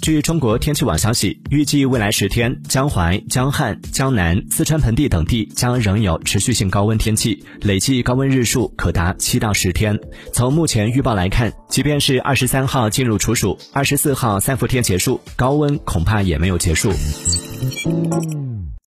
据中国天气网消息预计未来十天江淮江汉江南四川盆地等地将仍有持续性高温天气累计高温日数可达七到十天。从目前预报来看即便是二十三号进入处暑二十四号三伏天结束高温恐怕也没有结束。